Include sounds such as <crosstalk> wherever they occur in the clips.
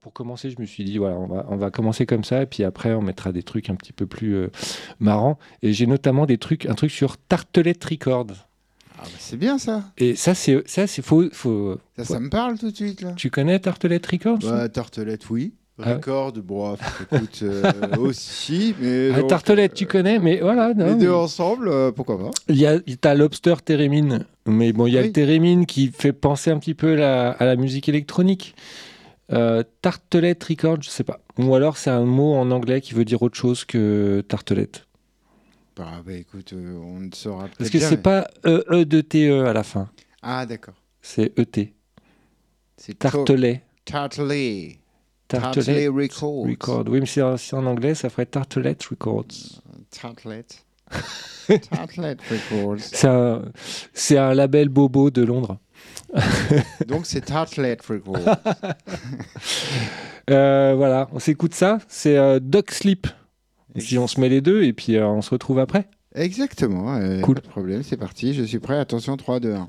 pour commencer, je me suis dit, voilà, on va, on va commencer comme ça, et puis après, on mettra des trucs un petit peu plus euh, marrants. Et j'ai notamment des trucs, un truc sur Tartelette Records. Ah, bah, c'est bien ça. Et ça, c'est, ça, c'est faut, Ça, faut- ça me parle tout de suite là. Tu connais Tartelette Records? Ouais, tartelette, oui. Ah. Record, bon, écoute, euh, <laughs> aussi, mais. Ah, donc, Tartelette, euh, tu connais, mais voilà. non, Les mais- deux ensemble, euh, pourquoi pas Il y a, t'as Lobster Térémine, mais bon, il y a Oui. le Térémine qui fait penser un petit peu la- à la musique électronique. Euh, tartelette record, je sais pas. Ou alors c'est un mot en anglais qui veut dire autre chose que tartelette. Bah, bah, écoute, euh, on ne saura peut-être Parce que c'est pas E, E de T E à la fin, Ah, d'accord. c'est E T. C'est Tartelet. Tartelet. Tartelet Tartelet Records. record. Oui, mais c'est en, c'est en anglais, ça ferait tartelette records. Tartelette. <laughs> Tartelette Records. C'est un, c'est un label bobo de Londres. <laughs> Donc c'est Tartelette Records. <laughs> Euh, voilà, on s'écoute ça. C'est euh, Duck Sleep. Si on se met les deux et puis euh, on se retrouve après. Exactement. Cool. Pas de problème, c'est parti. Je suis prêt. Attention, 3, 2, 1.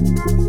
Alors,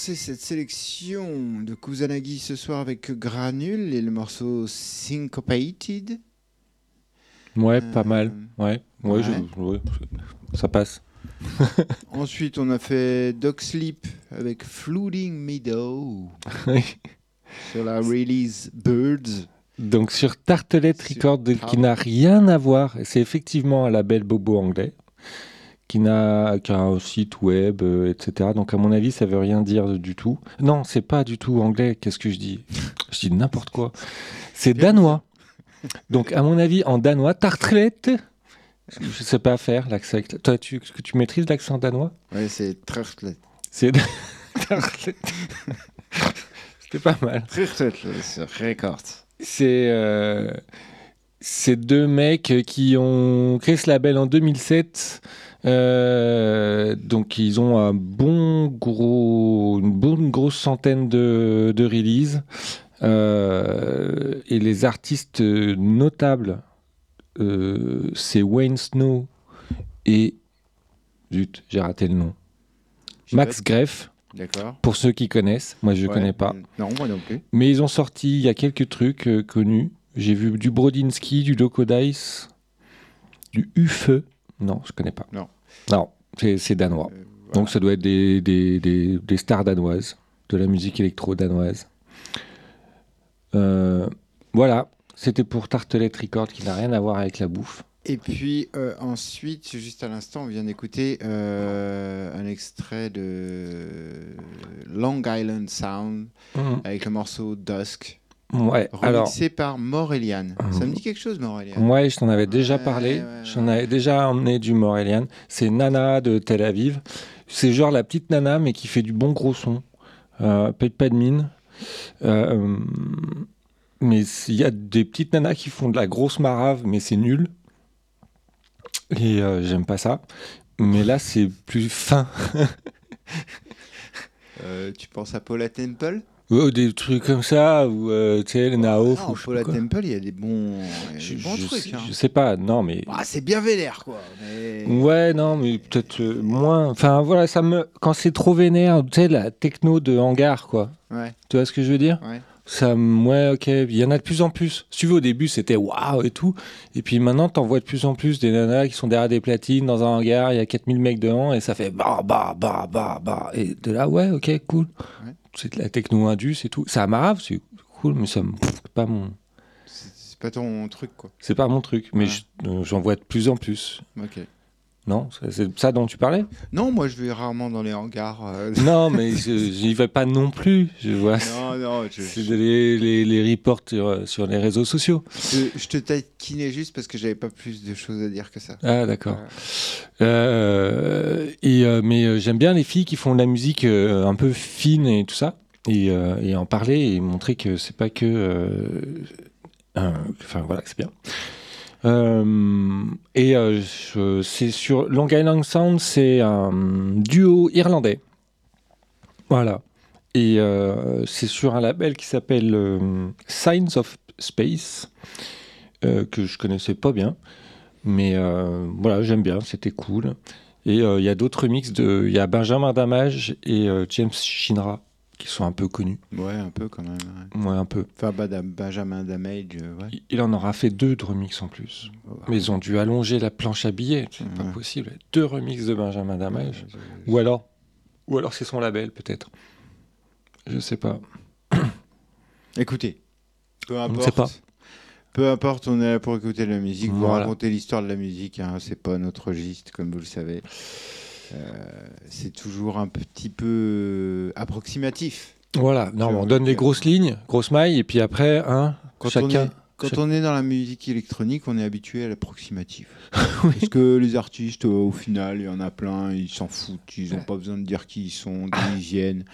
cette sélection de Kusanagi ce soir avec Granule et le morceau Syncopated. Ouais, pas Euh, mal. Ouais, ouais, ouais. je- ouais, ça passe. <laughs> Ensuite, on a fait Dog Sleep avec Flooding Meadow sur la release Birds. Donc sur Tartelette Sur Record, qui n'a rien à voir, c'est effectivement un label bobo anglais, qui n'a qui a un site web, euh, etc. Donc à mon avis, ça veut rien dire du tout. Non, c'est pas du tout anglais. Qu'est-ce que je dis? Je dis n'importe quoi. C'est danois. Donc à mon avis, en danois, Tartelette. Je sais pas faire l'accent. Toi, tu, est-ce que tu maîtrises l'accent danois? Ouais, c'est Trurtlet. C'est <laughs> Tartelette. C'était pas mal. Sur Records. C'est euh, c'est deux mecs qui ont créé ce label en 2007. Euh, donc ils ont un bon gros, une bonne grosse centaine de, de releases. Euh, et les artistes notables, euh, c'est Wayne Snow et. Zut, j'ai raté le nom. Max. Greff, D'accord. pour ceux qui connaissent. Moi, je ne Ouais, connais pas. Non, moi non plus. Mais ils ont sorti, il y a quelques trucs connus. J'ai vu du Brodinski, du Loco Dice, du Ufeu. Non, je connais pas. Non. Non, c'est danois. Euh, voilà. Donc ça doit être des, des, des- des stars danoises, de la musique électro danoise. Euh, voilà, c'était pour Tartelette Record qui n'a rien à voir avec la bouffe. Et puis euh, ensuite, juste à l'instant, on vient d'écouter un extrait de Long Island Sound avec le morceau Dusk, Ouais, alors, remixé par Morelian. Ça me dit quelque chose, Morelian ouais, je t'en avais déjà Ouais, parlé. ouais. J'en avais déjà emmené du Morélian. C'est Nana de Tel Aviv. C'est genre la petite Nana, mais qui fait du bon gros son. Euh, paye pas de mine. Euh, mais il y a des petites nanas qui font de la grosse marave, mais c'est nul. Et euh, j'aime pas ça. Mais là, c'est plus fin. <laughs> Euh, Tu penses à Paula Temple? Des trucs comme ça, ou euh, tu sais, les Naof. Non, ou Paula. Temple, il y a des bons, Je, des bons je trucs. sais, hein. je sais pas, non, mais. Ah, c'est bien vénère, quoi. mais- Ouais, non, mais peut-être euh, moins. Enfin, voilà, ça me. Quand c'est trop vénère, tu sais, la techno de hangar, quoi. Ouais, Tu vois ce que je veux dire? Ouais. Ça, ouais, ok. Il y en a de plus en plus. Si tu veux, au début, c'était waouh et tout. Et puis maintenant, t'en vois de plus en plus des nanas qui sont derrière des platines dans un hangar. Il y a 4000 mecs devant et ça fait bah, bah, bah, bah, bah. Et de là, ouais, ok, cool. Ouais. C'est de la techno indus et tout. Ça marave, c'est cool, mais ça me. c'est pas mon. C'est pas ton truc, quoi. C'est pas mon truc. Mais euh, j'en vois de plus en plus. Ok. Non C'est ça dont tu parlais? Non, moi, je vais rarement dans les hangars. euh, Non, <laughs> mais je j'y vais pas non plus. Je vois. Non, non, je, <laughs> C'est les, les, les reports sur, sur les réseaux sociaux. je- je te taquinais juste parce que j'avais pas plus de choses à dire que ça. Ah, d'accord. Euh, et, euh, mais euh, j'aime bien les filles qui font de la musique euh, un peu fine et tout ça. Et, euh, et en parler et montrer que c'est pas que. euh, Enfin, voilà, c'est bien. Euh, et euh, c'est sur Long Island Sound, c'est un duo irlandais. Voilà. Et euh, c'est sur un label qui s'appelle Signs of Space, que je connaissais pas bien. Mais voilà, j'aime bien, c'était cool. Et il y a d'autres remixes, de- il y a Benjamin Damage et James Shinra qui sont un peu connus. Ouais, un peu quand même. ouais. Ouais, un peu. Enfin, bah, Benjamin Damage, euh, ouais. Il- en aura fait deux de remixes en plus. Ouais. Mais ils ont dû allonger la planche à billets, c'est pas possible. Deux remixes de Benjamin Damage. Ou alors, ou alors c'est son label peut-être. Je sais pas. <coughs> Écoutez, peu ne importe. sait pas. Peu importe, on est là pour écouter de la musique, vous Voilà. raconter l'histoire de la musique, hein, c'est pas notre registre, comme vous le savez. Euh, c'est toujours un petit peu euh, approximatif. Voilà, non, on donne les je- grosses lignes, grosses mailles, et puis après, hein, Quand, on chacun. est, quand chaque- on est dans la musique électronique, on est habitué à l'approximatif. <laughs> Parce que les artistes, euh, au final, il y en a plein, ils s'en foutent, ils n'ont pas besoin de dire qui ils sont, d'où ils viennent,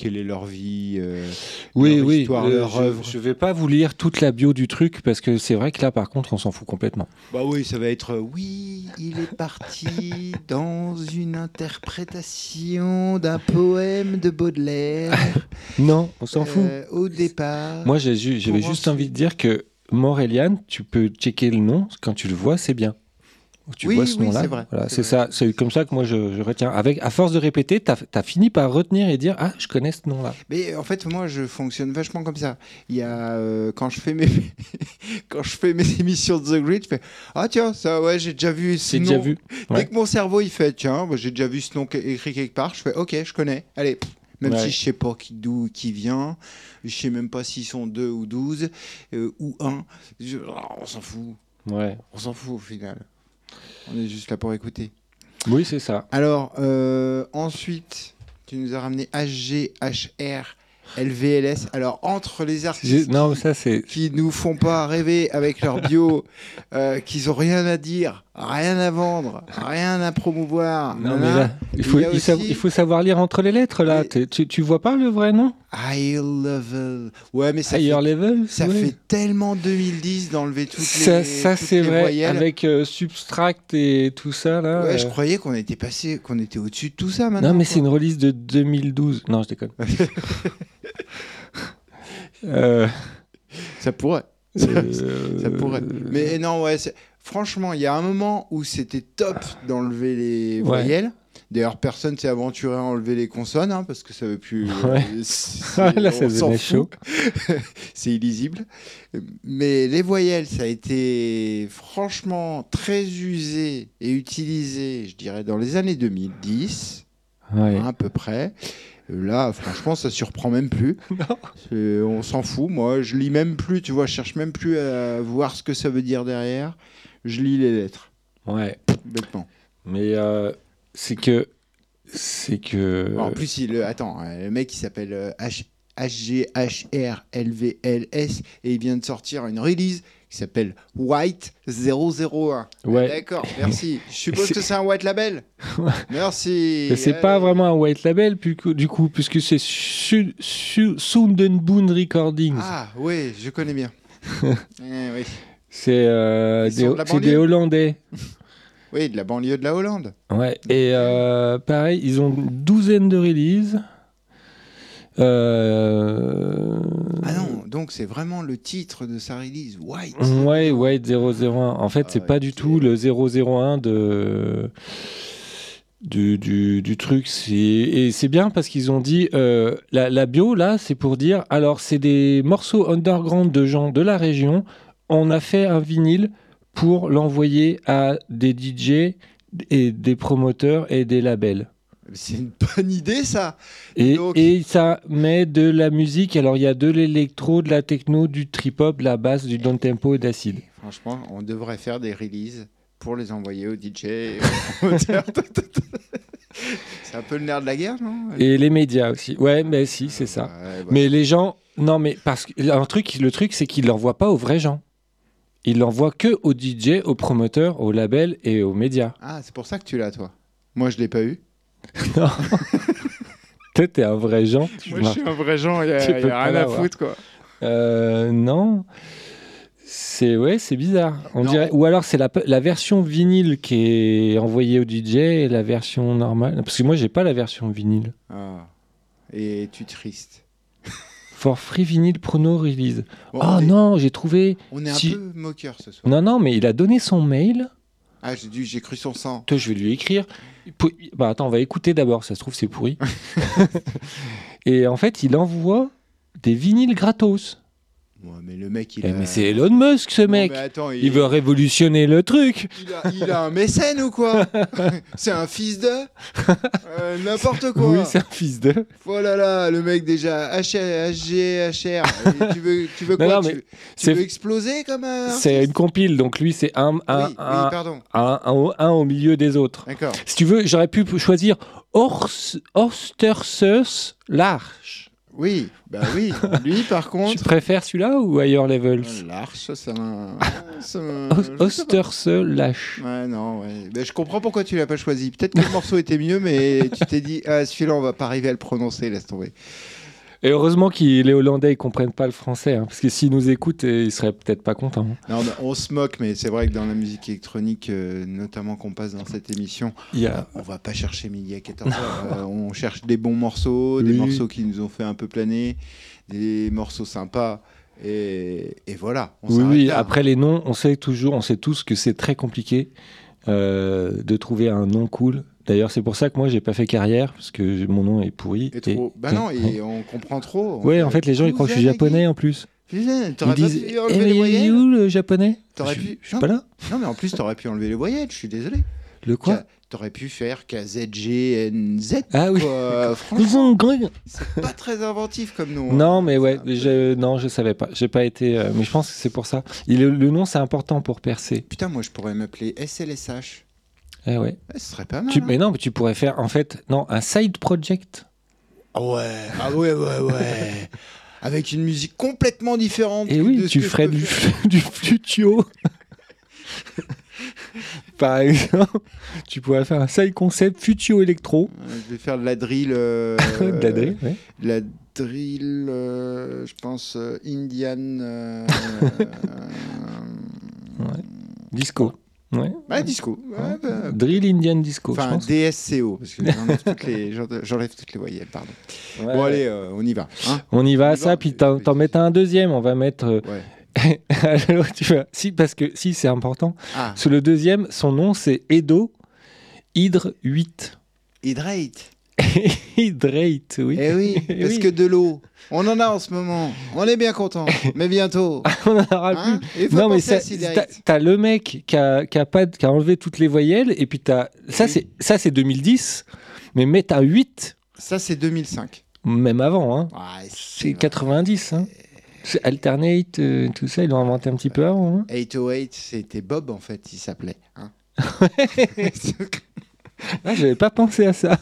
quelle est leur vie, euh, Oui, leur oui, histoire, euh, leur je, œuvre. je vais pas vous lire toute la bio du truc parce que c'est vrai que là, par contre, on s'en fout complètement. Bah oui, ça va être euh, oui, il est parti <laughs> dans une interprétation d'un poème de Baudelaire <laughs> Non, on s'en fout. euh, au départ. Moi, j'avais juste envie de dire que Morelian, tu peux checker le nom, quand tu le vois, c'est bien. Tu Oui, vois ce oui, nom-là. c'est vrai, Voilà, c'est c'est ça, c'est comme ça que moi je, je retiens. Avec, à force de répéter, tu as, fini par retenir et dire Ah, je connais ce nom-là. Mais en fait, moi, je fonctionne vachement comme ça. Il y a euh, quand je fais mes <laughs> quand je fais mes émissions de The Grid, je fais ah tiens ça ouais j'ai déjà vu ce nom. déjà vu. Dès Ouais. que mon cerveau il fait tiens bah, j'ai déjà vu ce nom écrit quelque part, je fais ok je connais. Allez. Même Ouais. si je sais pas qui d'où qui vient, je sais même pas s'ils sont deux ou douze euh, ou un, Je- on s'en fout. Ouais. On s'en fout au final. On est juste là pour écouter. Oui, c'est ça. Alors, euh, ensuite, tu nous as ramené HGHR, LVLS. Alors, entre les artistes Non, qui, ça qui nous font pas rêver avec leur bio, <laughs> euh, qu'ils ont rien à dire, rien à vendre, rien à promouvoir. Non, mais là, il faut, il il savoir lire entre les lettres là. Mais- Tu, tu vois pas le vrai nom? High level. Ouais, mais ça, Higher fait, level ça ouais. fait tellement 2010 d'enlever toutes Ça, les, ça c'est vrai. voyelles. Avec euh, Substract et tout ça là. Ouais, euh, je croyais qu'on était passé, qu'on était au-dessus de tout ça maintenant. Non, mais c'est une release de 2012. Non, je déconne. <laughs> Euh, Ça pourrait. Euh, Ça pourrait. Mais non, ouais. Franchement, il y a un moment où c'était top d'enlever les Ouais. voyelles. D'ailleurs, personne s'est aventuré à enlever les consonnes hein, parce que ça veut plus. Ouais. <laughs> c'est- Ah, là, ça s'en chaud. <laughs> c'est illisible. Mais les voyelles, ça a été franchement très usé et utilisé, je dirais, dans les années 2010, Ouais. hein, à peu près. Euh, Là, franchement, ça surprend même plus. <laughs> On s'en fout. Moi, je lis même plus, tu vois, je cherche même plus à voir ce que ça veut dire derrière. Je lis les lettres, Ouais. bêtement. Mais euh, c'est que. C'est que. En plus, il, le- attends, euh, le mec, il s'appelle euh, H- HGHRLVLS et il vient de sortir une release qui s'appelle White 001. Ouais. D'accord, merci. Je suppose que c'est un white label. <laughs> Merci. Mais c'est pas vraiment un white label du coup, puisque c'est Su- Su- Sundenboon Recordings. Ah oui, je connais bien. <laughs> Eh oui. C'est euh, des, de c'est des banlieue Hollandais. <laughs> oui, de la banlieue de la Hollande. Ouais. Et euh, pareil, ils ont une douzaine de releases. Euh, Ah non, donc c'est vraiment le titre de sa release, White. Ouais, White 001. En fait, Ah c'est ouais, pas du tout le 001 de. Du, du, du truc. Et c'est bien parce qu'ils ont dit. euh, la, la bio, là, c'est pour dire. Alors, c'est des morceaux underground de gens de la région. On a fait un vinyle pour l'envoyer à des DJ et des promoteurs et des labels. C'est une bonne idée ça. Et, Donc- et ça met de la musique. Alors, il y a de l'électro, de la techno, du trip-hop, de la basse, du down tempo et d'acide. Franchement, on devrait faire des releases pour les envoyer aux DJ. et aux <laughs> c'est un peu le nerf de la guerre, non? Et les médias aussi. Ouais, mais si, c'est ça. Ouais, ouais. Mais les gens, non, mais parce que un truc, le truc, c'est qu'ils l'envoient pas aux vrais gens. Ils l'envoient que aux DJ, aux promoteurs, aux labels et aux médias. Ah, c'est pour ça que tu l'as, toi. Moi, je l'ai pas eu. <laughs> Non. Toi, t'es un vrai tu Moi, je suis un vrai genre, il y a, y rien à foutre, quoi. Euh, non. C'est ouais, c'est bizarre. On Non. dirait. Ou alors c'est la, la version vinyle qui est envoyée au DJ et la version normale. Parce que moi, j'ai pas la version vinyle. Ah. Et tu triste. For free vinyle prono release. Bon, oh est, non, j'ai trouvé. on est un si- peu moqueur ce soir. Non, non, mais il a donné son mail. Ah, j'ai dû- j'ai cru son sang. Toi, je vais lui écrire. Bah attends, on va écouter d'abord, ça se trouve c'est pourri. <laughs> et en fait, il envoie des vinyles gratos. Ouais, mais le mec, il Eh, a... mais c'est Elon Musk ce mec. attends, Il veut révolutionner le truc. Il a, il a un mécène ou quoi <laughs> C'est un fils de Euh, N'importe quoi. Oui, c'est un fils de. Oh là là, le mec déjà H- HG, HR. Tu veux, tu veux quoi non, tu, veux exploser comme un C'est une compile, donc lui c'est un, un, oui, un, oui, pardon. un- un au- un au milieu des autres. D'accord. Si tu veux, j'aurais pu choisir Horst- Ostersus Larch. Oui, bah oui. <laughs> Lui, par Tu contre. préfères celui-là ou Higher Levels? L'arche, ça m'a. ça m'a- Os- je sais pas. Osterse Lash. Ouais, non, ouais. Je comprends pourquoi tu l'as pas choisi. Peut-être que le morceau était mieux, mais tu t'es dit, ah, celui-là, on va pas arriver à le prononcer, laisse tomber. Et heureusement que les Hollandais ils comprennent pas le français, hein, parce que s'ils nous écoutent, euh, ils seraient peut-être pas contents. hein. Non, on se moque, mais c'est vrai que dans la musique électronique, euh, notamment qu'on passe dans cette émission, Il y a... on va pas chercher midi à 14 h <laughs> on cherche des bons morceaux, des morceaux qui nous ont fait un peu planer, des morceaux sympas. Et, et voilà. On Oui, s'arrête oui. là. Après les noms, on sait toujours, on sait tous que c'est très compliqué euh, de trouver un nom cool. D'ailleurs, c'est pour ça que moi j'ai pas fait carrière parce que mon nom est pourri. Et trop... Bah non, et on comprend trop. Ouais, en fait, les gens ils croient que je suis japonais en plus. Putain, T'aurais pas pu Eh, enlever mais les où le japonais? T'aurais je, pu- je suis pas là. Non, mais en plus, t'aurais pu enlever les voyelles, je suis désolé. Le quoi? T'aurais pu faire KZGNZ. Ah oui. quoi. <laughs> Franchement, c'est pas très inventif comme nom. hein. Non, mais ouais, peu- je, non, je savais pas. J'ai pas été, euh, mais je pense que c'est pour ça. Il, le nom, c'est important pour percer. Putain, moi, je pourrais m'appeler SLSH. Eh ouais. Ouais, ce serait pas mal. Tu- hein. mais non, mais tu pourrais faire en fait, non, un side project. Ah ouais, ah ouais, ouais, ouais. Avec une musique complètement différente. Et de oui, tu ferais du, <laughs> du flutio. Par exemple, tu pourrais faire un side concept futio électro. Euh, Je vais faire de la drill. euh, <laughs> De la drill, ouais. de la drill, euh, je pense, euh, Indian. euh, <laughs> Disco. Ouais. ouais, disco. Ouais, bah, Drill Indian Disco, Enfin. DSCO, parce que j'enlève toutes les, <laughs> toutes les voyelles, pardon. Ouais. Bon, allez, euh, on y va. hein. On y va On à y ça, va. puis t'en mets un deuxième. On va mettre euh, ouais. <laughs> Alors, tu vois, si, parce que si, c'est important. Ah, Sur le deuxième, son nom, c'est Edo Hydre 8. hydrate. <laughs> Hydrate, oui. Eh oui, parce oui. que de l'eau, on en a en ce moment. On est bien content. Mais bientôt. <laughs> On n'en aura Hein plus. Non, mais t'as t'as le mec qui a, qui a pas, qui a enlevé toutes les voyelles, et puis t'as. Ça, Oui. c'est ça, c'est 2010, mais mettre un 8, Ça, c'est 2005. même avant, hein. Ouais, c'est 90. Hein. C'est Alternate, euh, tout ça, ils l'ont inventé un petit peu avant. Hein. 808, c'était Bob, en fait, il s'appelait. hein. <laughs> <laughs> Ah, j'avais pas pensé à ça.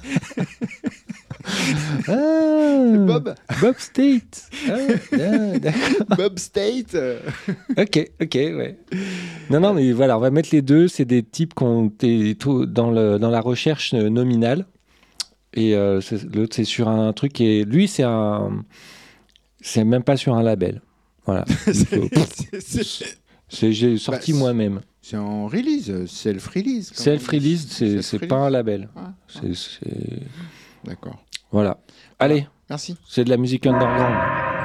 <laughs> ah, Bob Bob State. Ah, ah. Bob State ok, ok, ouais. Non, non, mais voilà, on va mettre les deux. C'est des types qui ont été dans, le, dans la recherche euh, nominale. Et euh, l'autre, c'est sur un truc est. Lui, c'est un. C'est même pas sur un label. Voilà. <laughs> J'ai sorti Bah, moi-même. C'est en release, self-release. Self-release, c'est Self-release. pas un label. D'accord. Voilà. Allez, Merci. c'est de la musique underground.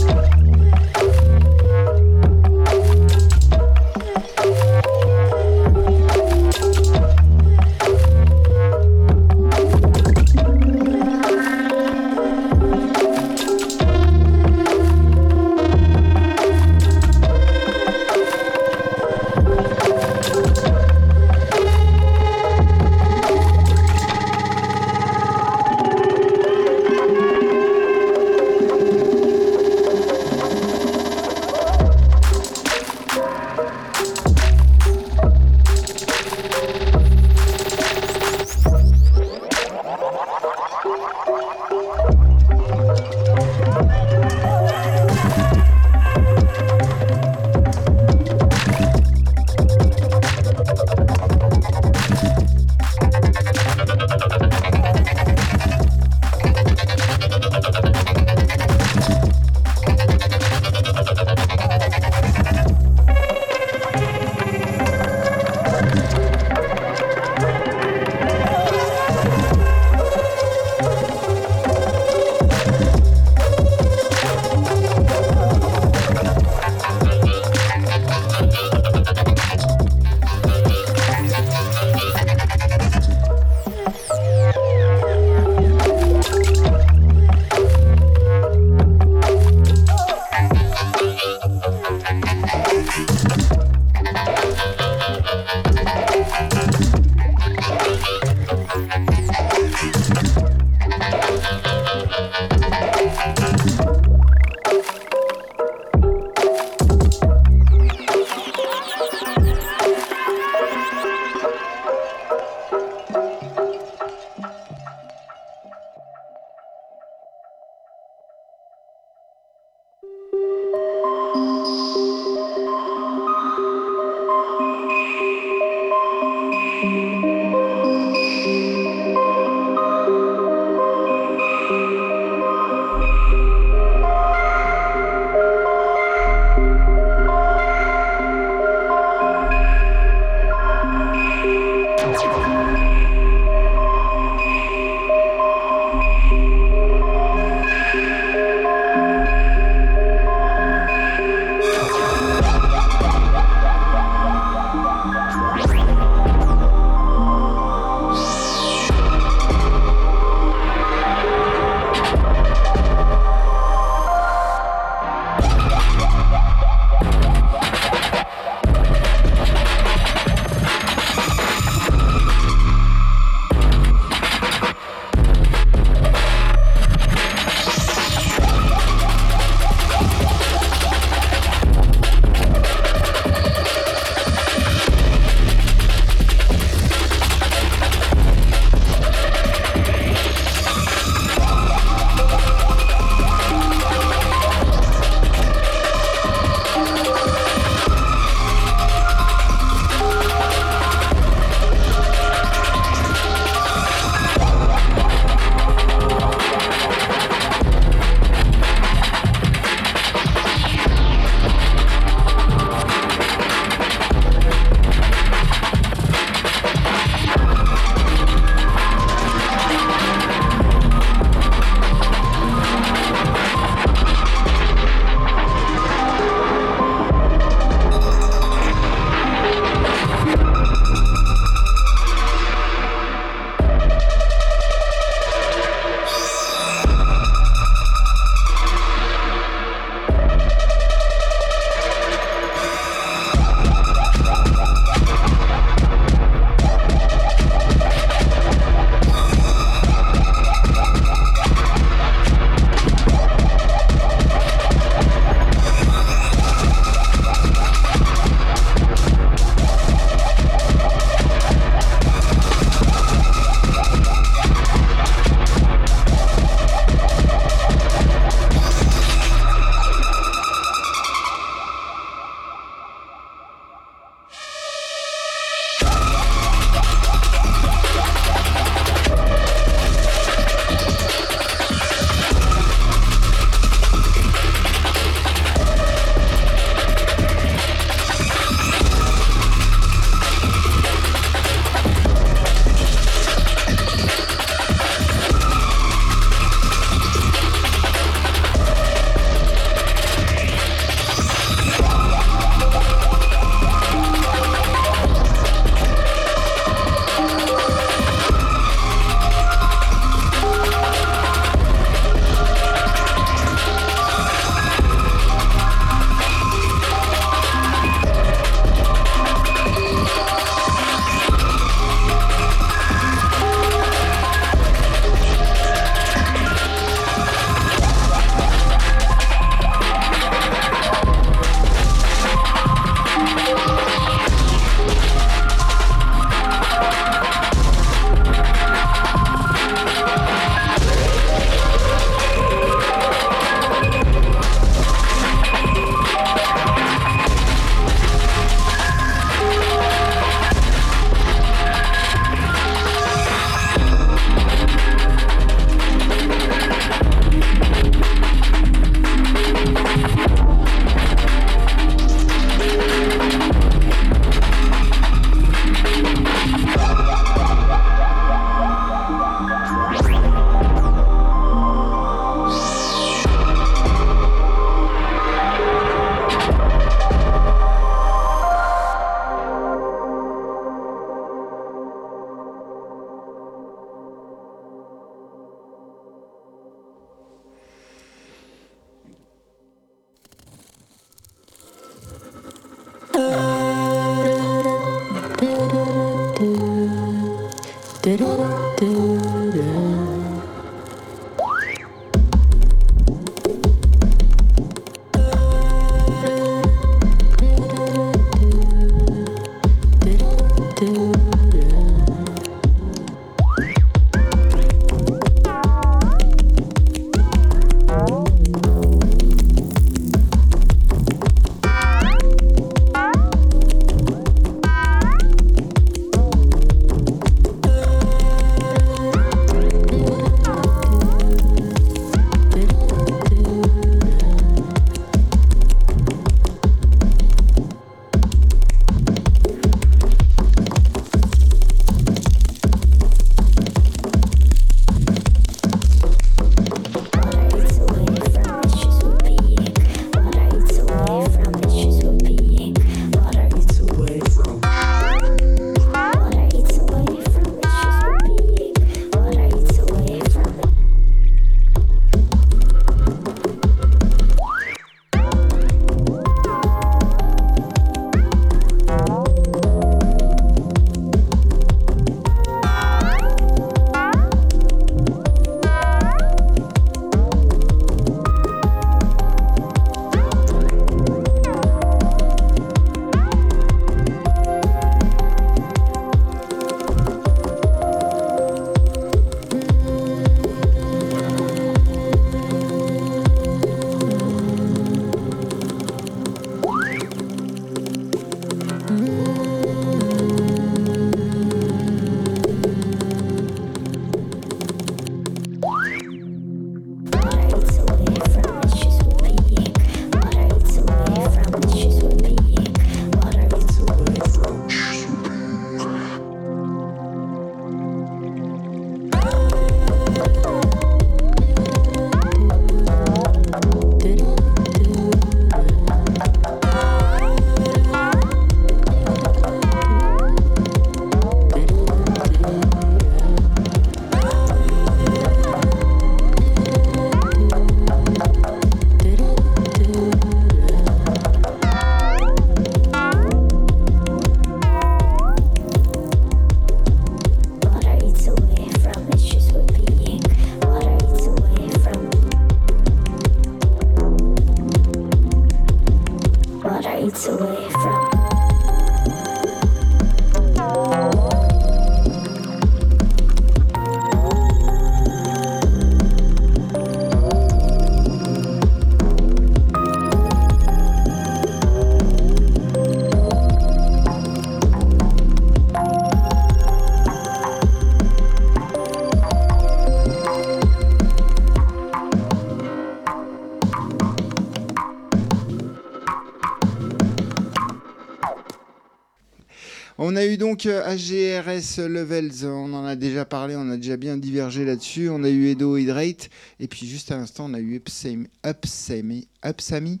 On a eu donc euh, AGRS Levels, on en a déjà parlé, on a déjà bien divergé là-dessus. On a eu Edo Hydrate, et puis juste à l'instant, on a eu Upsami, Upsami, Upsami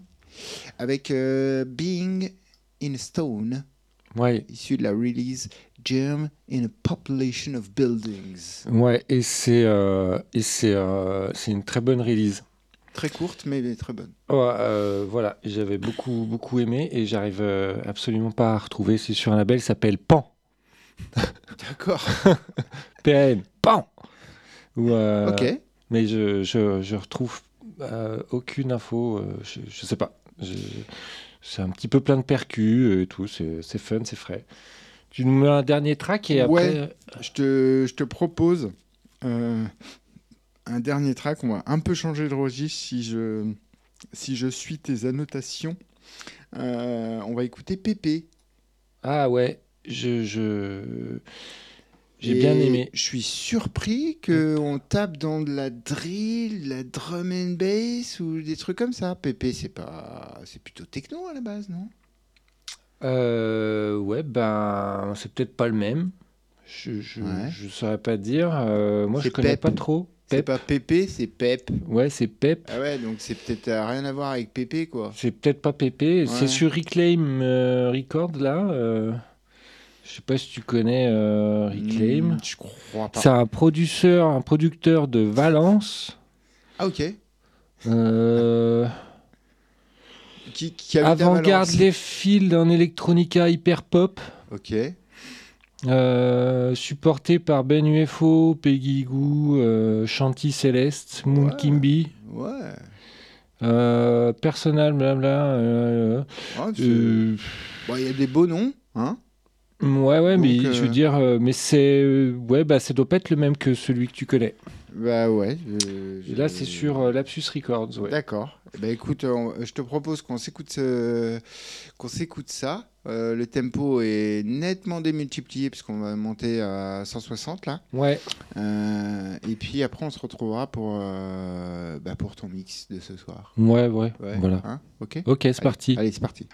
avec euh, Being in Stone, Ouais, issu de la release Germ in a Population of Buildings. ouais, et c'est euh, c'est euh, c'est une très bonne release. Très courte, mais très bonne. Euh, voilà, j'avais beaucoup beaucoup aimé et j'arrive euh, absolument pas à retrouver. C'est sur un label qui s'appelle Pan. <laughs> D'accord. <laughs> PN, Pan. Ou, euh, ok. Mais je, je, je retrouve aucune info. je, je sais pas. C'est un petit peu plein de percus et tout. C'est c'est fun, c'est frais. Tu nous mets un dernier track et après. Ouais. Je te, je te propose euh, un dernier track. On va un peu changer de registre si je, si je suis tes annotations. Euh, on va écouter Pépé. Ah ouais, je. je... J'ai bien aimé. Je suis surpris qu'on tape dans de la drill, la drum and bass ou des trucs comme ça. Pépé, c'est pas, c'est plutôt techno à la base, non? Euh, ouais, ben, c'est peut-être pas le même. Je, je, Ouais. je saurais pas dire. Euh, moi, je connais Pep. pas trop. C'est Pep. pas Pépé, c'est Pep. Ouais, c'est Pep. Ah ouais, donc c'est peut-être rien à voir avec Pépé, quoi. C'est peut-être pas Pépé. Ouais. C'est sur Reclaim euh, Records, là. euh, je sais pas si tu connais euh, Reclaim. Hmm, je crois pas. C'est un producteur, un producteur de Valence. Ah ok. Euh, Qui, qui Avant-garde les fils en electronica hyper pop. Ok. Euh, supporté par Ben UFO, Peggy Goo, euh, Shanti Céleste, Moon Ouais. Kimby, Ouais. euh, Personal, blabla. euh, Ah, euh, Bon, Il y a des beaux noms, hein ouais, ouais, mais je veux euh, dire, euh, mais c'est. euh, ouais, bah, ça doit pas être le même que celui que tu connais. Bah ouais. Et là, c'est sur euh, Lapsus Records, ouais. D'accord. Bah écoute, on- je te propose qu'on s'écoute ce- qu'on s'écoute ça. Euh, le tempo est nettement démultiplié puisqu'on va monter à 160 là. Ouais, Euh, et puis après, on se retrouvera pour, euh, bah, pour ton mix de ce soir. ouais, ouais. Ouais. Voilà. Hein ok. Ok, c'est parti. Allez, c'est parti.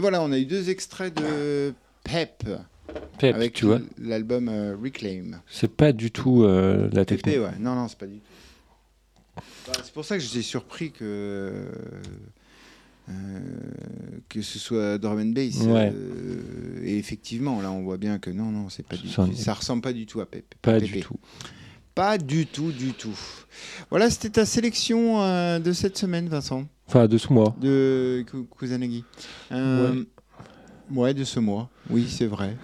Et voilà, on a eu deux extraits de Pep. Pep, avec tu vois. l'album euh, Reclaim. C'est pas du tout euh, la ouais. Non, non, c'est pas du tout. Bah, c'est pour ça que j'étais surpris que. euh, que ce soit drum and bass. Ouais. Et effectivement, là, on voit bien que non, non, c'est pas du tout. Ça ressemble pas du tout à Pep. Pas du tout. Pas du tout, du tout. Voilà, c'était ta sélection de cette semaine, Vincent, Enfin, de ce mois. de Ku- Kusanagi. Euh, ouais. de ce mois. Oui, c'est vrai.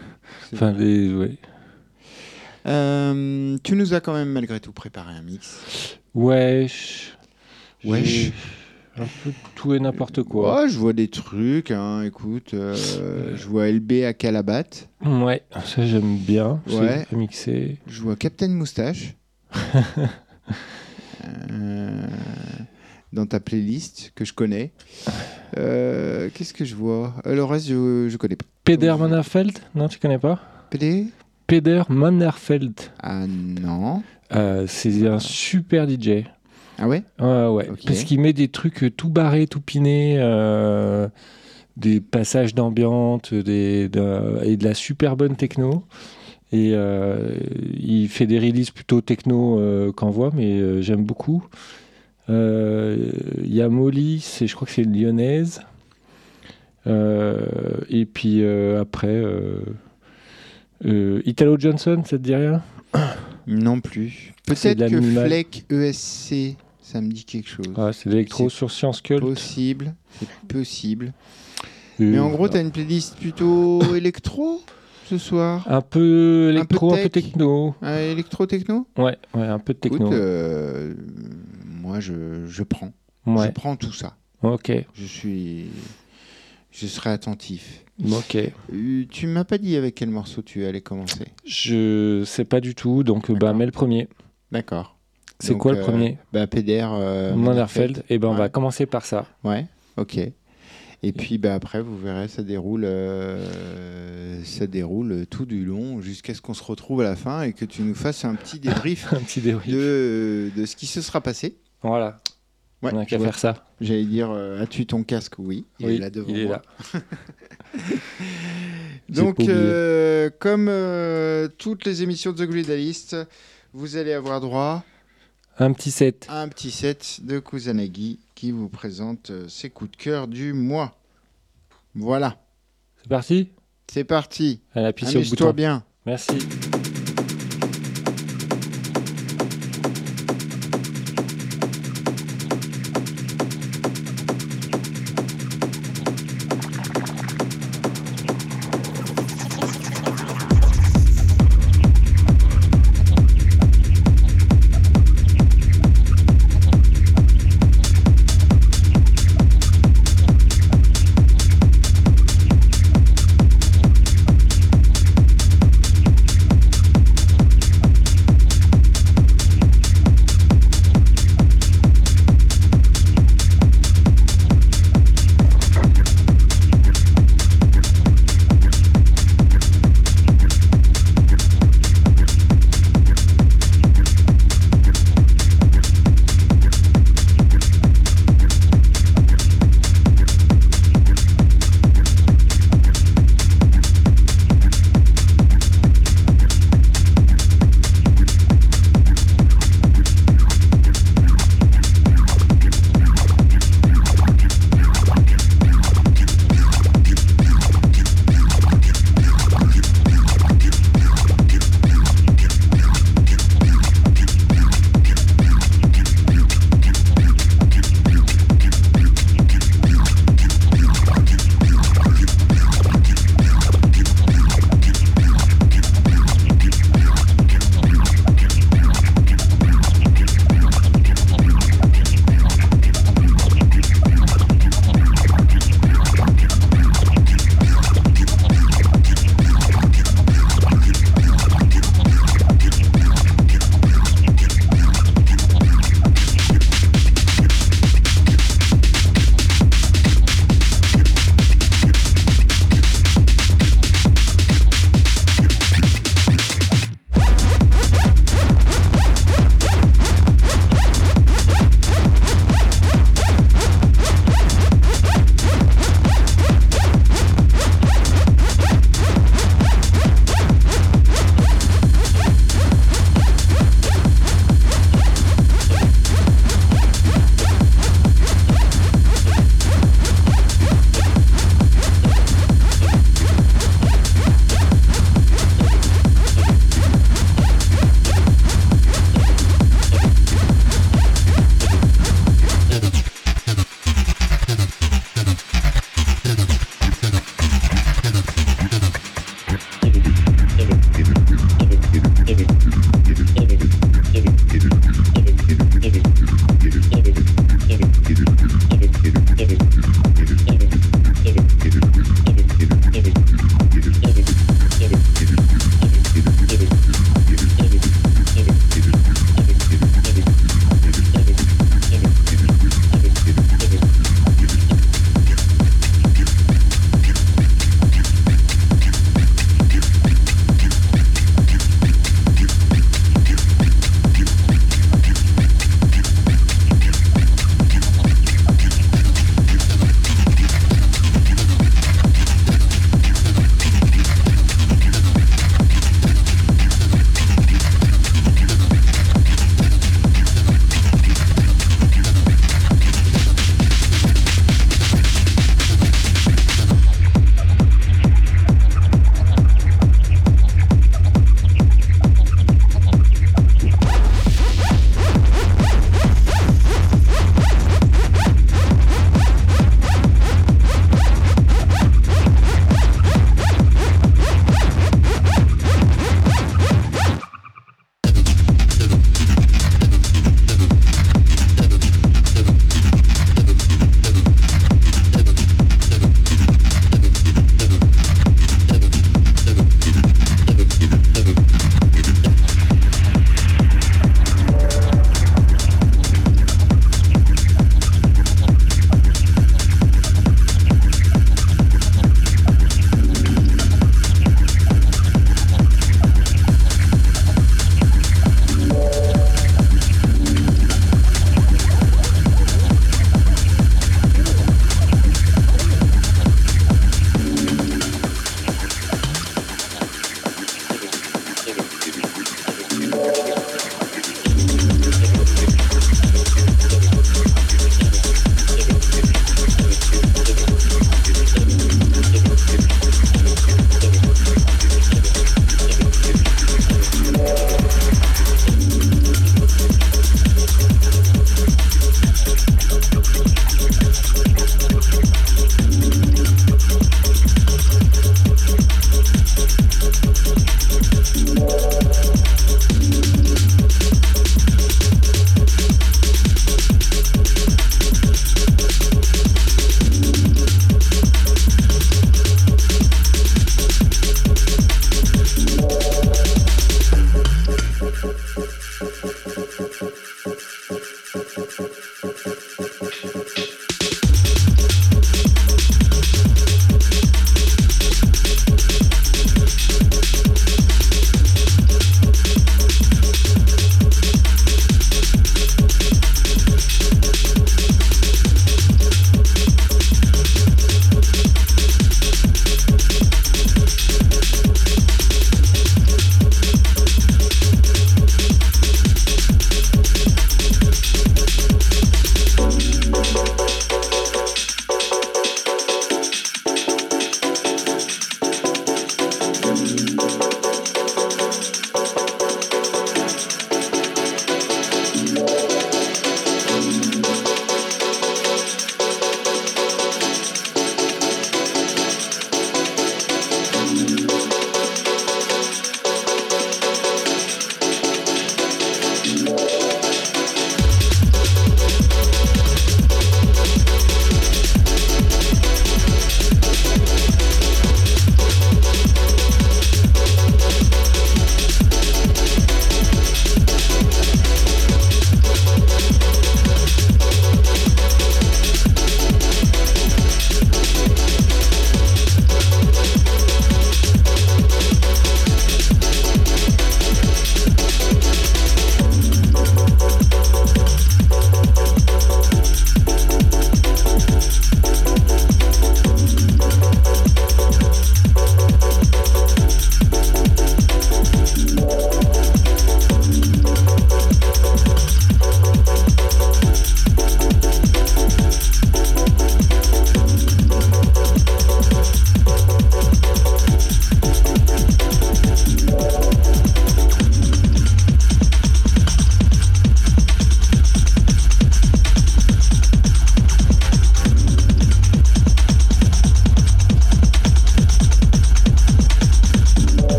Enfin, vrai. les, ouais. Euh, tu nous as quand même malgré tout préparé un mix. Wesh. Wesh. Un peu tout et n'importe quoi. Ouais, je vois des trucs, hein, écoute. euh, je vois LB à Calabat. Ouais, ça j'aime bien. Ouais. mixé. Je vois Captain Moustache. <laughs> Euh, dans ta playlist que je connais. Euh, Qu'est-ce que je vois? Euh, Le reste, je, je connais pas. Peder Mannerfeld? Non, tu connais pas? PD Peder Mannerfeld. Ah non. Euh, c'est un super DJ. Ah ouais? Ouais, ouais. Parce qu'il met des trucs tout barrés, tout pinés, euh, des passages d'ambiance des, de- et de la super bonne techno. Et il fait des releases plutôt techno qu'en voix, mais j'aime beaucoup. Il y a Molly, je crois que c'est une lyonnaise. Euh, et puis euh, après, euh, Italo Johnson, ça te dit rien? Non plus. Peut-être que. Fleck ESC, ça me dit quelque chose. Ah, C'est l'électro sur Science Cult. Possible. C'est possible. Mais en gros, tu as une playlist plutôt <coughs> électro ce soir? Un peu électro, un peu, tech. techno. Euh, Électro-techno? Ouais, ouais, un peu de Écoute, techno. euh, moi, je, je prends. Je prends tout ça. ok, Je suis. Je serai attentif. ok. Euh, tu m'as pas dit avec quel morceau tu allais commencer. Je sais pas du tout, donc euh, bah, mets le premier. D'accord. C'est quoi le euh, premier? Bah, PDR. euh, Mannerfeld. Et ben on va commencer par ça. Ouais, ok. Et puis bah, après, vous verrez, ça déroule, euh, ça déroule tout du long jusqu'à ce qu'on se retrouve à la fin et que tu nous fasses un petit débrief <laughs> Un petit débrief. de, de ce qui se sera passé. Voilà, Ouais, on a je qu'à faire ça. J'allais dire, euh, as-tu ton casque? Oui, il oui, est là devant il est moi. là. <laughs> Donc, euh, comme euh, toutes les émissions de The Gridalist, vous allez avoir droit Un petit set. à un petit set de Kusanagi qui vous présente euh, ses coups de cœur du mois. Voilà, C'est parti? C'est parti. Elle appuie sur le Amuse-toi bien. Merci.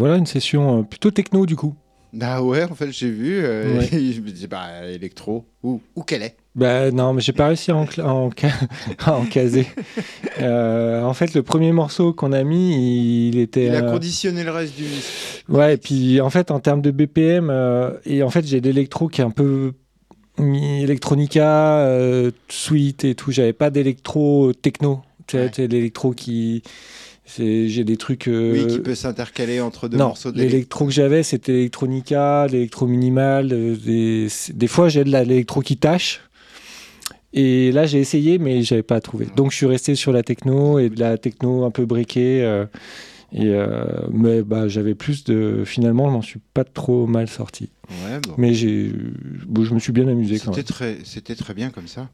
Voilà une session euh, plutôt techno du coup. Bah ouais, en fait, j'ai vu. euh, Ouais. <laughs> et je me dis, bah, électro. Où, où qu'elle est Bah non, mais j'ai pas réussi à en, en à en <laughs> caser. <laughs> Euh, en fait, le premier morceau qu'on a mis, il était. Il a euh, conditionné le reste du. Ouais, et puis en fait, en termes de BPM, euh, et en fait, j'ai de l'électro qui est un peu electronica, euh, sweet et tout. J'avais pas d'électro techno. Tu sais, Ouais. l'électro qui. J'ai des trucs. euh, Oui, qui peut s'intercaler entre deux non, morceaux l'électro. que j'avais, c'était l'électronica, l'électro minimal. euh, des, des fois, j'ai de l'électro qui tâche. Et là, j'ai essayé, mais j'avais pas trouvé. Donc, je suis resté sur la techno et de la techno un peu briquée. euh, et euh, mais bah, j'avais plus de. Finalement, je m'en suis pas trop mal sorti. Ouais, bon. Mais j'ai, bon, je me suis bien amusé quand C'était même. très, c'était très bien comme ça.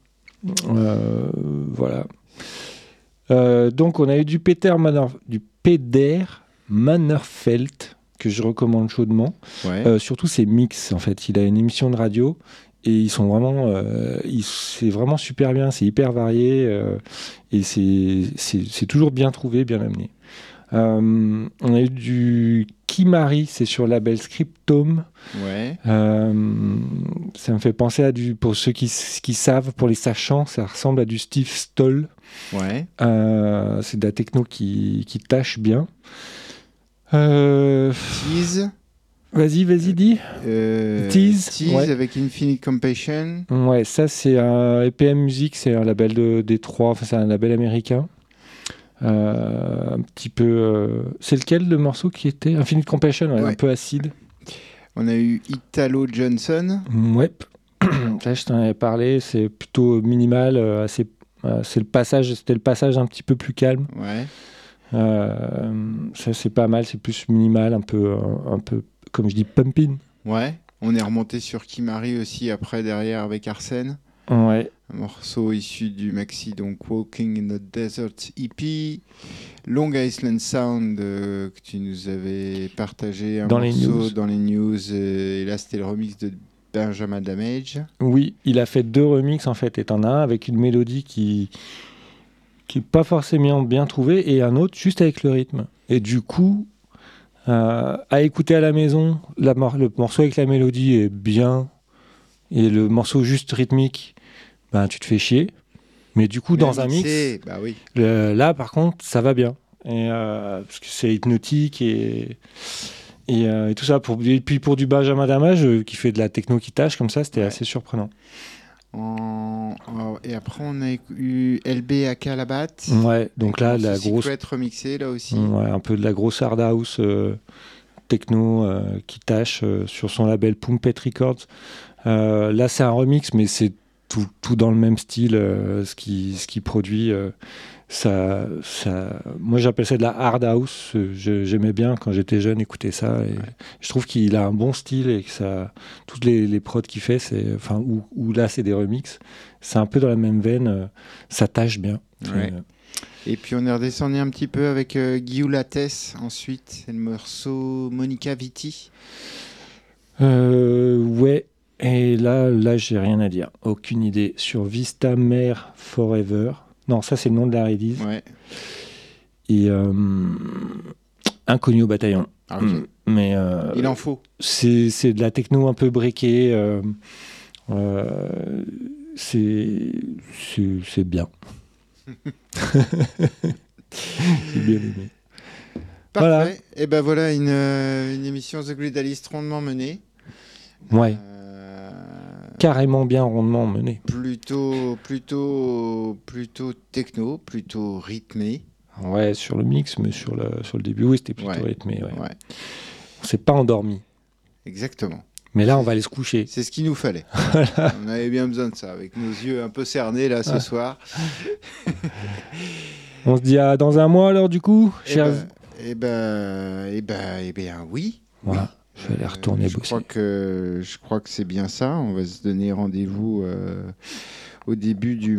Euh, voilà. Euh, donc, on a eu du Peter Manor, du Peder Mannerfeld que je recommande chaudement. Ouais. Euh, surtout ses mix en fait. Il a une émission de radio et ils sont vraiment, euh, c'est vraiment super bien. C'est hyper varié et c'est toujours bien trouvé, bien amené. Euh, on a eu du Kimari, c'est sur le label Scriptome. ouais. Euh, ça me fait penser à du, pour ceux qui, qui savent, pour les sachants, ça ressemble à du Steve Stoll. Ouais. Euh, c'est de la techno qui, qui tâche bien. Euh, Tease. vas-y, vas-y, dis. euh, Tease, Tease ouais. avec Infinite Compassion. Ouais, ça c'est un EPM Music, c'est un label de Détroit, enfin c'est un label américain. Euh, un petit peu. euh, C'est lequel le morceau qui était Infinite Compassion, ouais, Ouais. un peu acide. On a eu Italo Johnson. Ouais. <clears throat> Ça, je t'en avais parlé, c'est plutôt minimal, euh, assez. c'est le passage, c'était le passage un petit peu plus calme. Ouais. Euh, ça c'est pas mal, c'est plus minimal, un peu, un, un peu, comme je dis, pumping. Ouais. On est remonté sur Kimari aussi après derrière avec Arsène. Ouais. Un morceau issu du maxi donc Walking in the Desert EP. Long Island Sound euh, que tu nous avais partagé un Dans les morceau news. dans les news. euh, et là c'était le remix de Benjamin Damage. Oui, il a fait deux remixes en fait, et t'en as un avec une mélodie qui qui est pas forcément bien trouvée et un autre juste avec le rythme. Et du coup, euh, à écouter à la maison, la le morceau avec la mélodie est bien et le morceau juste rythmique, ben tu te fais chier. Mais du coup, dans un mix, Bah oui. le- là, par contre, ça va bien. Et, euh, parce que c'est hypnotique et, et, euh, et tout ça. Pour, et puis pour du Benjamin Damage euh, qui fait de la techno qui tâche comme ça, c'était Ouais. assez surprenant. En- en- Et après on a eu LB à la batte. Ouais, donc là, la grosse, Secret remixé là aussi. ouais, un peu de la grosse hard house euh, techno euh, qui tâche euh, sur son label Pumpet Records. Là, c'est un remix, mais c'est tout, tout dans le même style, euh, ce qui ce qui produit. euh, ça, ça, moi, j'appelle ça de la hard house. J'aimais bien quand j'étais jeune écouter ça. Et Je trouve qu'il a un bon style et que ça, toutes les, les prods qu'il fait, c'est, enfin, ou, ou là, c'est des remixes. C'est un peu dans la même veine. euh, ça tâche bien. Ouais. Et puis on est redescendu un petit peu avec euh, Guillaume Lattès ensuite. C'est le morceau Monica Vitti. Euh, ouais. Et là, là, j'ai rien à dire. Aucune idée. Sur Vista Mare Forever. Non, ça, c'est le nom de la release. Ouais. Et euh, Inconnu au bataillon. Ah. Mm. Mais euh, Il en faut. c'est c'est de la techno un peu briquée. euh, euh, c'est c'est- c'est bien. <laughs> bien aimé. Voilà. Parfait. Et ben voilà une, une émission The Glidalist rondement menée. Ouais, Euh, carrément bien rondement mené. plutôt, plutôt, plutôt techno, plutôt rythmé. Ouais, sur le mix, mais sur le, sur le début, oui, c'était plutôt Ouais. rythmé. Ouais. Ouais, On s'est pas endormi. exactement. Mais là, on va aller se coucher. C'est ce qu'il nous fallait. <laughs> On avait bien besoin de ça, avec nos yeux un peu cernés là ce soir. On se dit à dans un mois, alors, du coup Eh chers- ben, eh ben, eh ben, eh bien, oui. Voilà, je vais aller retourner Euh, je bosser. Crois que, je crois que c'est bien ça. On va se donner rendez-vous euh, au début du,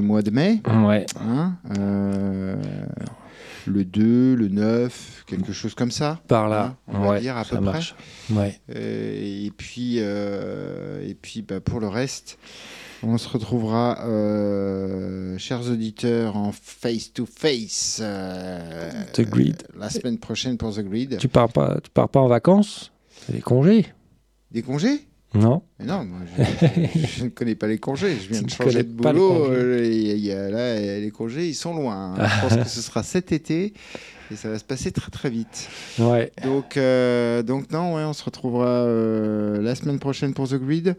mois de mai. Ouais, hein, euh, le 2, le 9, quelque chose comme ça. par là. Hein, on va dire à ça peu près. Ouais. Euh, et puis, euh, et puis bah, pour le reste, On se retrouvera, euh, chers auditeurs, en face-to-face euh, The Grid. la semaine prochaine pour The Grid. Tu pars pas, tu pars pas en vacances? C'est les congés? Des congés? Non Mais Non, moi, je, je- je ne connais pas les congés. Je viens Tu de changer de les boulot. euh, il y a- là, les congés, ils sont loin. hein. Je pense que ce sera cet été et ça va se passer très très vite. Ouais. Donc, euh, donc non, ouais, on se retrouvera euh, la semaine prochaine pour The Grid.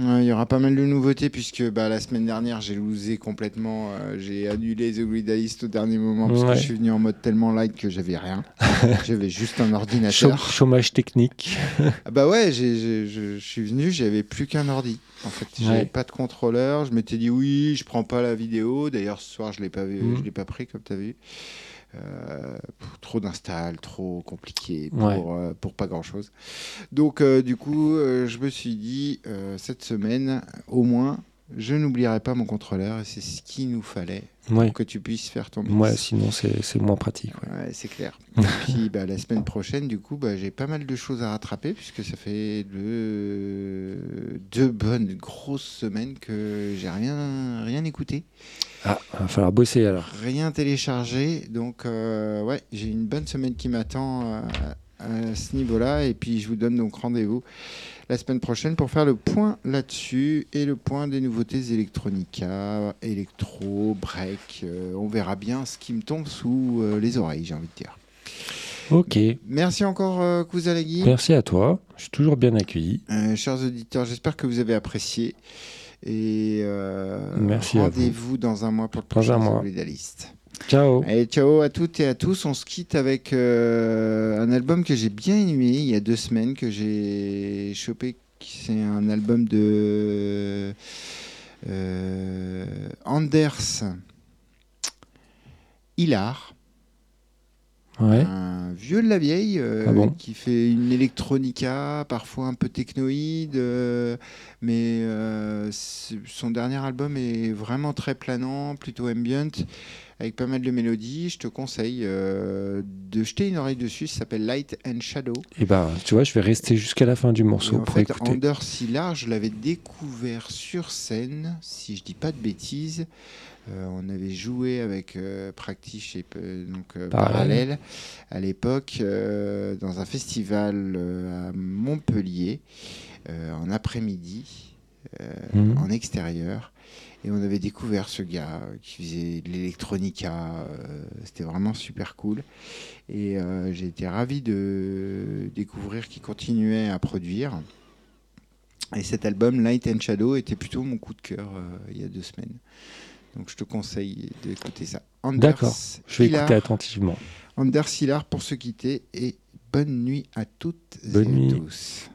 Euh, Il y aura pas mal de nouveautés puisque bah, la semaine dernière j'ai losé complètement. j'ai annulé The Grid List au dernier moment parce Ouais. que je suis venu en mode tellement light que j'avais rien. <laughs> j'avais juste un ordinateur. chômage technique. <laughs> Ah bah ouais, je suis venu, j'avais plus qu'un ordi. En fait, j'avais Ouais. pas de contrôleur. Je m'étais dit oui, je prends pas la vidéo. D'ailleurs, ce soir, je l'ai pas vu, Mhm. je l'ai pas pris comme tu as vu. Euh, trop d'install, trop compliqué pour, Ouais. euh, pour pas grand chose. Donc, euh, du coup, je me suis dit cette semaine, au moins, je n'oublierai pas mon contrôleur et c'est ce qu'il nous fallait Ouais. pour que tu puisses faire ton mix. Ouais, sinon c'est moins pratique. ouais. Ouais, c'est clair. <laughs> Et puis bah, la semaine prochaine, du coup, bah, j'ai pas mal de choses à rattraper puisque ça fait deux, deux bonnes grosses semaines que j'ai rien, rien écouté, Ah, va falloir bosser alors. rien téléchargé. Donc, euh, ouais, j'ai une bonne semaine qui m'attend euh, à ce niveau-là. Et puis, je vous donne donc rendez-vous la semaine prochaine pour faire le point là-dessus et le point des nouveautés Electronica, électro, break. Euh, on verra bien ce qui me tombe sous euh, les oreilles, j'ai envie de dire. Ok. Merci encore, euh, Kouzalagui. Merci à toi. Je suis toujours bien accueilli. Euh, chers auditeurs, j'espère que vous avez apprécié. Et Merci rendez-vous dans un mois pour le prochain. Solidaliste. Ciao. Allez, ciao à toutes et à tous. On se quitte avec euh, un album que j'ai bien aimé il y a deux semaines, que j'ai chopé. C'est un album de euh, Anders Hilar. Ouais. Un vieux de la vieille euh, Ah bon qui fait une electronica, parfois un peu technoïde, euh, mais euh, son dernier album est vraiment très planant, plutôt ambient, avec pas mal de mélodies. Je te conseille euh, de jeter une oreille dessus. Ça s'appelle Light and Shadow. Et ben, tu vois, je vais rester jusqu'à la fin du morceau en pour fait, écouter. Anders Sillard, je l'avais découvert sur scène, si je dis pas de bêtises. Euh, on avait joué avec euh, Practice et euh, donc euh, Parallèle. À l'époque dans un festival à Montpellier en après-midi Mhm. en extérieur et on avait découvert ce gars euh, qui faisait de l'électronica euh, c'était vraiment super cool et euh, j'ai été ravi de découvrir qu'il continuait à produire et cet album Light and Shadow était plutôt mon coup de cœur il y a deux semaines donc je te conseille d'écouter ça D'accord. Je vais Hillard- écouter attentivement. Anders Hillard pour se quitter et bonne nuit à toutes Bonne et nuit. à tous.